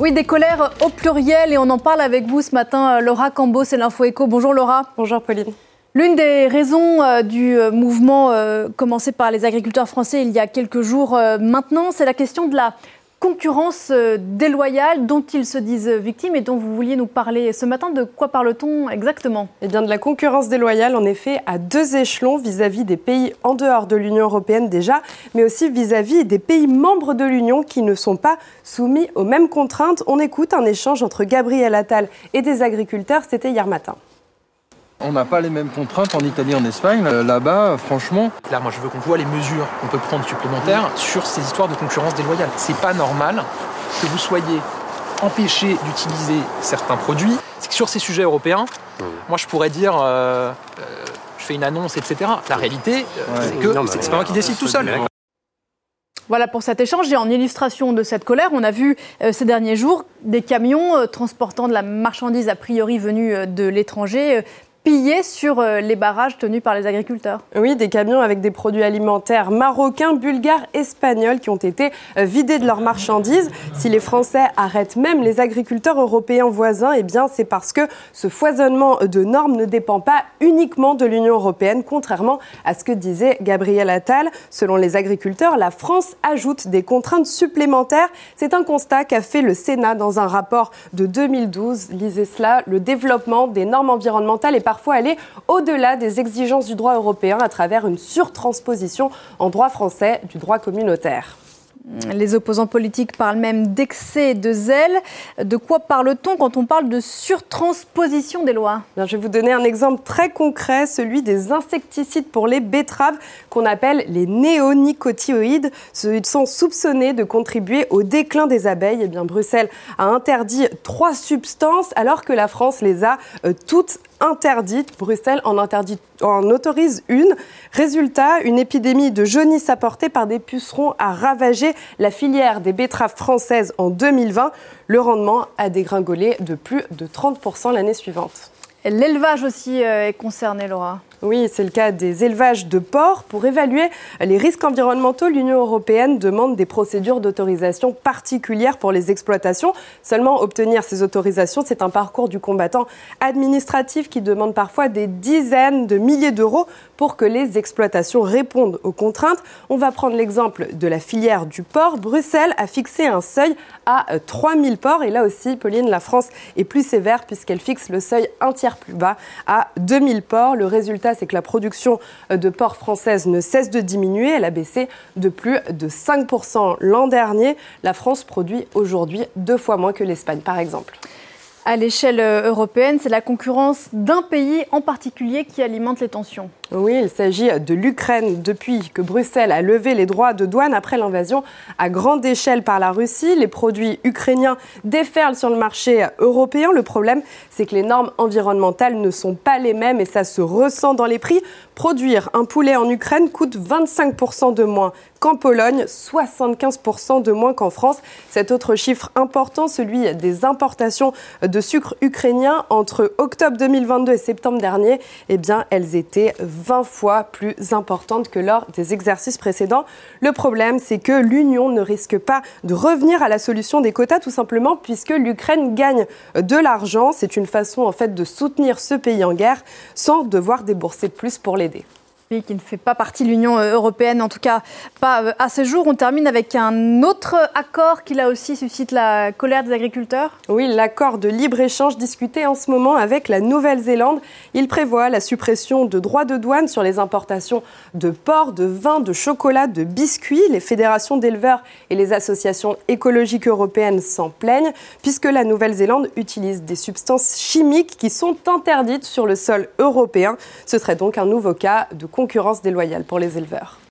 Oui, des colères au pluriel et on en parle avec vous ce matin. Laura Cambo, c'est l'Info Éco. Bonjour Laura. Bonjour Pauline. L'une des raisons euh, du euh, mouvement euh, commencé par les agriculteurs français il y a quelques jours maintenant, c'est la question de la concurrence déloyale dont ils se disent victimes et dont vous vouliez nous parler ce matin. De quoi parle-t-on exactement? Eh bien, de la concurrence déloyale, en effet, à deux échelons vis-à-vis des pays en dehors de l'Union européenne déjà, mais aussi vis-à-vis des pays membres de l'Union qui ne sont pas soumis aux mêmes contraintes. On écoute un échange entre Gabriel Attal et des agriculteurs, c'était hier matin. On n'a pas les mêmes contraintes en Italie, en Espagne. Euh, là-bas, franchement. Là, moi, je veux qu'on voit les mesures qu'on peut prendre supplémentaires sur ces histoires de concurrence déloyale. C'est pas normal que vous soyez empêché d'utiliser certains produits. Sur ces sujets européens, moi, je pourrais dire. Euh, euh, je fais une annonce, etc. La réalité, c'est que c'est pas moi qui décide tout seul. Voilà pour cet échange. Et en illustration de cette colère, on a vu ces derniers jours des camions transportant de la marchandise a priori venue de l'étranger pillés sur euh, les barrages tenus par les agriculteurs. Oui, des camions avec des produits alimentaires marocains, bulgares, espagnols qui ont été euh, vidés de leurs marchandises. Si les Français arrêtent même les agriculteurs européens voisins, eh bien c'est parce que ce foisonnement de normes ne dépend pas uniquement de l'Union européenne, contrairement à ce que disait Gabriel Attal. Selon les agriculteurs, la France ajoute des contraintes supplémentaires. C'est un constat qu'a fait le Sénat dans un rapport de 2012. Lisez cela, le développement des normes environnementales est parfois aller au-delà des exigences du droit européen à travers une surtransposition en droit français du droit communautaire. Les opposants politiques parlent même d'excès de zèle. De quoi parle-t-on quand on parle de surtransposition des lois? Je vais vous donner un exemple très concret, celui des insecticides pour les betteraves qu'on appelle les néonicotinoïdes. Ils sont soupçonnés de contribuer au déclin des abeilles. Et eh bien, Bruxelles a interdit trois substances alors que la France les a euh, toutes interdite. Bruxelles en, en autorise une. Résultat, une épidémie de jaunisse apportée par des pucerons a ravagé la filière des betteraves françaises en 2020. Le rendement a dégringolé de plus de 30% l'année suivante. L'élevage aussi euh, est concerné, Laura. Oui, c'est le cas des élevages de porcs. Pour évaluer les risques environnementaux, l'Union européenne demande des procédures d'autorisation particulières pour les exploitations. Seulement, obtenir ces autorisations, c'est un parcours du combattant administratif qui demande parfois des dizaines de milliers d'euros pour que les exploitations répondent aux contraintes. On va prendre l'exemple de la filière du porc. Bruxelles a fixé un seuil à 3000 porcs. Et là aussi, Pauline, la France est plus sévère puisqu'elle fixe le seuil un tiers plus bas à 2000 porcs. Le résultat, c'est que la production de porc française ne cesse de diminuer. Elle a baissé de plus de 5% l'an dernier. La France produit aujourd'hui deux fois moins que l'Espagne, par exemple. À l'échelle européenne, c'est la concurrence d'un pays en particulier qui alimente les tensions. Oui, il s'agit de l'Ukraine. Depuis que Bruxelles a levé les droits de douane après l'invasion à grande échelle par la Russie, les produits ukrainiens déferlent sur le marché européen. Le problème, c'est que les normes environnementales ne sont pas les mêmes et ça se ressent dans les prix. Produire un poulet en Ukraine coûte 25% de moins qu'en Pologne, 75% de moins qu'en France. Cet autre chiffre important, celui des importations de sucre ukrainien entre octobre 2022 et septembre dernier, eh bien, elles étaient 20 fois plus importante que lors des exercices précédents. Le problème, c'est que l'Union ne risque pas de revenir à la solution des quotas, tout simplement puisque l'Ukraine gagne de l'argent. C'est une façon en fait de soutenir ce pays en guerre sans devoir débourser plus pour l'aider qui ne fait pas partie de l'Union euh, européenne, en tout cas pas euh, à ce jour. On termine avec un autre accord qui là aussi suscite la colère des agriculteurs. Oui, l'accord de libre-échange discuté en ce moment avec la Nouvelle-Zélande. Il prévoit la suppression de droits de douane sur les importations de porc, de vin, de chocolat, de biscuits. Les fédérations d'éleveurs et les associations écologiques européennes s'en plaignent puisque la Nouvelle-Zélande utilise des substances chimiques qui sont interdites sur le sol européen. Ce serait donc un nouveau cas de concurrence déloyale pour les éleveurs.